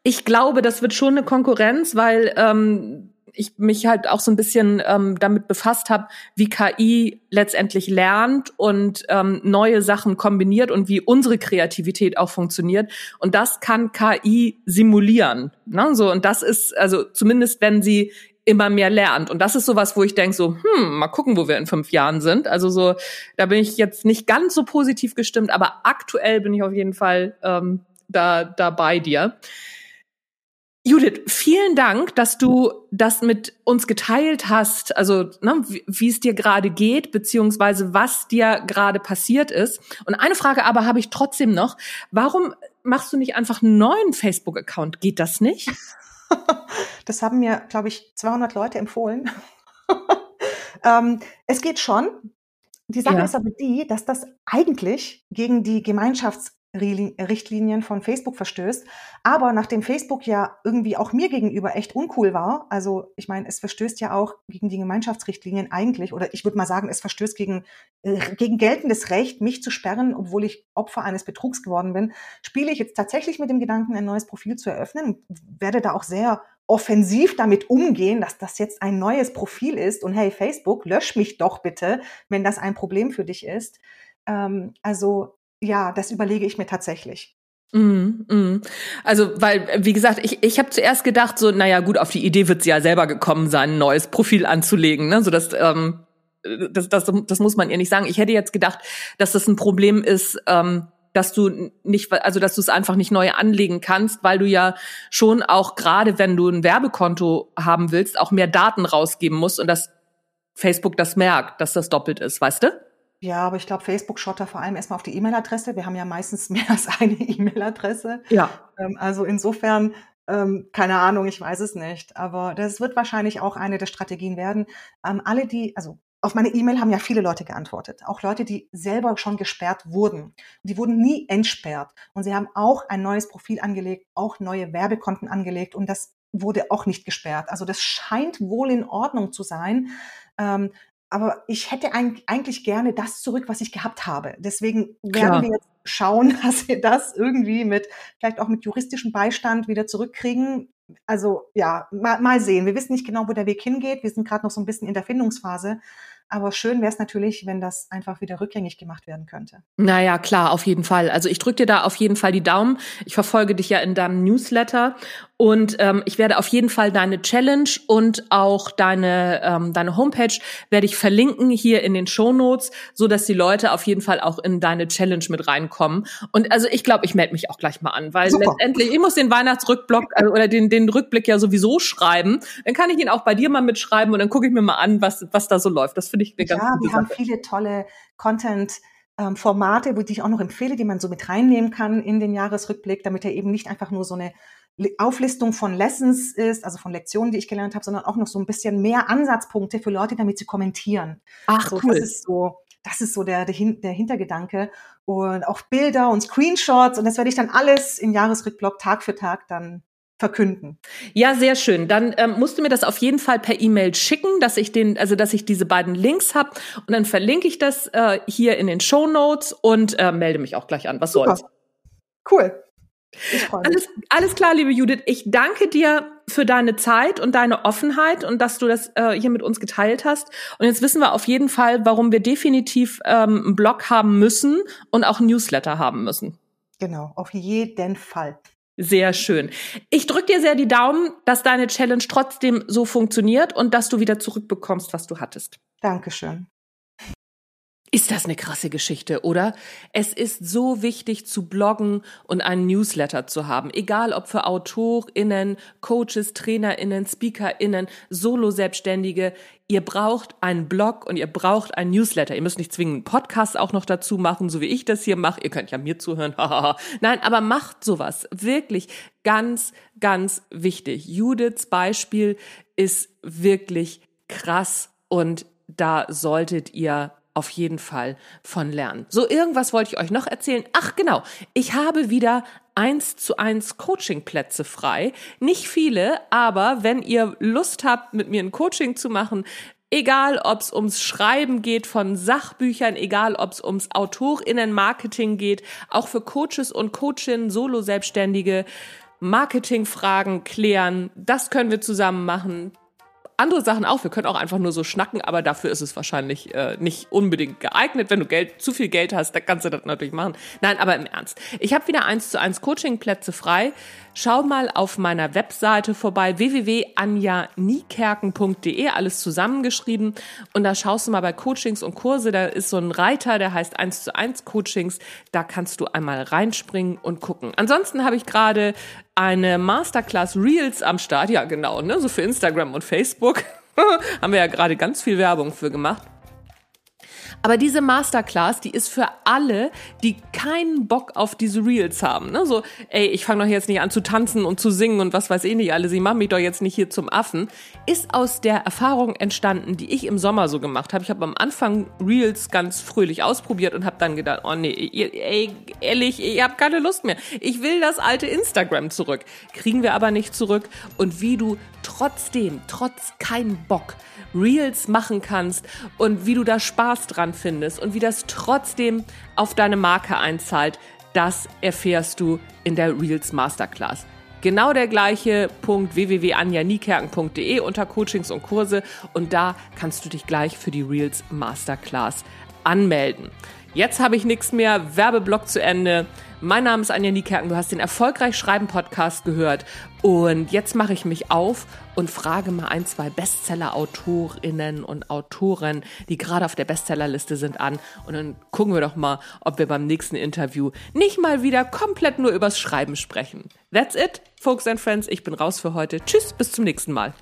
Ich glaube, das wird schon eine Konkurrenz, weil ähm, ich mich halt auch so ein bisschen ähm, damit befasst habe, wie KI letztendlich lernt und ähm, neue Sachen kombiniert und wie unsere Kreativität auch funktioniert. Und das kann KI simulieren. Ne? So, und das ist, also zumindest wenn sie immer mehr lernt. Und das ist sowas, wo ich denke so, hm, mal gucken, wo wir in fünf Jahren sind. Also so, da bin ich jetzt nicht ganz so positiv gestimmt, aber aktuell bin ich auf jeden Fall ähm, da, da bei dir. Judith, vielen Dank, dass du das mit uns geteilt hast, also ne, wie es dir gerade geht, beziehungsweise was dir gerade passiert ist. Und eine Frage aber habe ich trotzdem noch. Warum machst du nicht einfach einen neuen Facebook-Account? Geht das nicht? Das haben mir, glaube ich, 200 Leute empfohlen. ähm, es geht schon. Die Sache ja. ist aber die, dass das eigentlich gegen die Gemeinschafts Richtlinien von Facebook verstößt. Aber nachdem Facebook ja irgendwie auch mir gegenüber echt uncool war, also ich meine, es verstößt ja auch gegen die Gemeinschaftsrichtlinien eigentlich, oder ich würde mal sagen, es verstößt gegen, äh, gegen geltendes Recht, mich zu sperren, obwohl ich Opfer eines Betrugs geworden bin, spiele ich jetzt tatsächlich mit dem Gedanken, ein neues Profil zu eröffnen werde da auch sehr offensiv damit umgehen, dass das jetzt ein neues Profil ist und hey, Facebook, lösch mich doch bitte, wenn das ein Problem für dich ist. Ähm, also ja, das überlege ich mir tatsächlich. Mm, mm. Also, weil, wie gesagt, ich, ich habe zuerst gedacht, so, naja, gut, auf die Idee wird sie ja selber gekommen sein, ein neues Profil anzulegen, ne? So dass, ähm, das, das, das muss man ihr nicht sagen. Ich hätte jetzt gedacht, dass das ein Problem ist, ähm, dass du nicht, also dass du es einfach nicht neu anlegen kannst, weil du ja schon auch gerade, wenn du ein Werbekonto haben willst, auch mehr Daten rausgeben musst und dass Facebook das merkt, dass das doppelt ist, weißt du? Ja, aber ich glaube, Facebook schaut da vor allem erstmal auf die E-Mail-Adresse. Wir haben ja meistens mehr als eine E-Mail-Adresse. Ja. Ähm, also insofern, ähm, keine Ahnung, ich weiß es nicht. Aber das wird wahrscheinlich auch eine der Strategien werden. Ähm, alle, die, also auf meine E-Mail haben ja viele Leute geantwortet. Auch Leute, die selber schon gesperrt wurden. Die wurden nie entsperrt. Und sie haben auch ein neues Profil angelegt, auch neue Werbekonten angelegt. Und das wurde auch nicht gesperrt. Also das scheint wohl in Ordnung zu sein. Ähm, aber ich hätte eigentlich gerne das zurück, was ich gehabt habe. Deswegen werden Klar. wir jetzt schauen, dass wir das irgendwie mit, vielleicht auch mit juristischem Beistand wieder zurückkriegen. Also ja, mal, mal sehen. Wir wissen nicht genau, wo der Weg hingeht. Wir sind gerade noch so ein bisschen in der Findungsphase. Aber schön wäre es natürlich, wenn das einfach wieder rückgängig gemacht werden könnte. Naja, klar, auf jeden Fall. Also ich drücke dir da auf jeden Fall die Daumen. Ich verfolge dich ja in deinem Newsletter Und ähm, ich werde auf jeden Fall deine Challenge und auch deine, ähm, deine Homepage werde ich verlinken hier in den Show Notes, so dass die Leute auf jeden Fall auch in deine Challenge mit reinkommen. Und also ich glaube, ich melde mich auch gleich mal an, weil Super. letztendlich, ich muss den Weihnachtsrückblock also, oder den, den Rückblick ja sowieso schreiben. Dann kann ich ihn auch bei dir mal mitschreiben und dann gucke ich mir mal an, was, was da so läuft. Das finde ich eine ganz ja, gute wir haben viele tolle Content- ähm, Formate, die ich auch noch empfehle, die man so mit reinnehmen kann in den Jahresrückblick, damit er eben nicht einfach nur so eine Auflistung von Lessons ist, also von Lektionen, die ich gelernt habe, sondern auch noch so ein bisschen mehr Ansatzpunkte für Leute, damit sie kommentieren. Ach, so, cool. Das ist so, das ist so der, der, der Hintergedanke. Und auch Bilder und Screenshots. Und das werde ich dann alles im Jahresrückblock Tag für Tag dann verkünden. Ja, sehr schön. Dann ähm, musst du mir das auf jeden Fall per E-Mail schicken, dass ich den, also dass ich diese beiden Links habe und dann verlinke ich das äh, hier in den Show Notes und äh, melde mich auch gleich an. Was Super. soll's? Cool. Alles, alles klar, liebe Judith. Ich danke dir für deine Zeit und deine Offenheit und dass du das äh, hier mit uns geteilt hast. Und jetzt wissen wir auf jeden Fall, warum wir definitiv ähm, einen Blog haben müssen und auch Newsletter haben müssen. Genau, auf jeden Fall. Sehr schön. Ich drücke dir sehr die Daumen, dass deine Challenge trotzdem so funktioniert und dass du wieder zurückbekommst, was du hattest. Dankeschön. Ist das eine krasse Geschichte, oder? Es ist so wichtig zu bloggen und einen Newsletter zu haben, egal ob für AutorInnen, Coaches, TrainerInnen, SpeakerInnen, Solo-Selbstständige. Ihr braucht einen Blog und ihr braucht einen Newsletter. Ihr müsst nicht zwingend einen Podcast auch noch dazu machen, so wie ich das hier mache. Ihr könnt ja mir zuhören. Nein, aber macht sowas. Wirklich ganz, ganz wichtig. Judiths Beispiel ist wirklich krass und da solltet ihr auf jeden Fall von lernen. So, irgendwas wollte ich euch noch erzählen. Ach, genau. Ich habe wieder eins zu eins Coachingplätze frei. Nicht viele, aber wenn ihr Lust habt, mit mir ein Coaching zu machen, egal ob es ums Schreiben geht von Sachbüchern, egal ob es ums Autorinnenmarketing geht, auch für Coaches und Coachinnen, Solo-Selbstständige, Marketingfragen klären, das können wir zusammen machen andere Sachen auch. Wir können auch einfach nur so schnacken, aber dafür ist es wahrscheinlich äh, nicht unbedingt geeignet. Wenn du Geld, zu viel Geld hast, dann kannst du das natürlich machen. Nein, aber im Ernst. Ich habe wieder eins zu eins Coachingplätze frei. Schau mal auf meiner Webseite vorbei, www.anjaniekerken.de, alles zusammengeschrieben. Und da schaust du mal bei Coachings und Kurse, da ist so ein Reiter, der heißt 1 zu 1 Coachings. Da kannst du einmal reinspringen und gucken. Ansonsten habe ich gerade eine Masterclass Reels am Start. Ja, genau, ne? So für Instagram und Facebook. haben wir ja gerade ganz viel Werbung für gemacht. Aber diese Masterclass, die ist für alle, die keinen Bock auf diese Reels haben. Ne? So, ey, ich fange doch jetzt nicht an zu tanzen und zu singen und was weiß ich nicht alles. Ich mache mich doch jetzt nicht hier zum Affen. Ist aus der Erfahrung entstanden, die ich im Sommer so gemacht habe. Ich habe am Anfang Reels ganz fröhlich ausprobiert und habe dann gedacht, oh nee, ey, ehrlich, ich habe keine Lust mehr. Ich will das alte Instagram zurück. Kriegen wir aber nicht zurück. Und wie du trotzdem, trotz kein Bock, Reels machen kannst und wie du da Spaß dran findest und wie das trotzdem auf deine Marke einzahlt, das erfährst du in der Reels Masterclass. Genau der gleiche Punkt www.anjanikerken.de unter Coachings und Kurse und da kannst du dich gleich für die Reels Masterclass anmelden. Jetzt habe ich nichts mehr. Werbeblock zu Ende. Mein Name ist Anja Niekerken. Du hast den Erfolgreich Schreiben Podcast gehört. Und jetzt mache ich mich auf und frage mal ein, zwei Bestseller-Autorinnen und Autoren, die gerade auf der Bestsellerliste sind, an. Und dann gucken wir doch mal, ob wir beim nächsten Interview nicht mal wieder komplett nur übers Schreiben sprechen. That's it, folks and friends. Ich bin raus für heute. Tschüss, bis zum nächsten Mal.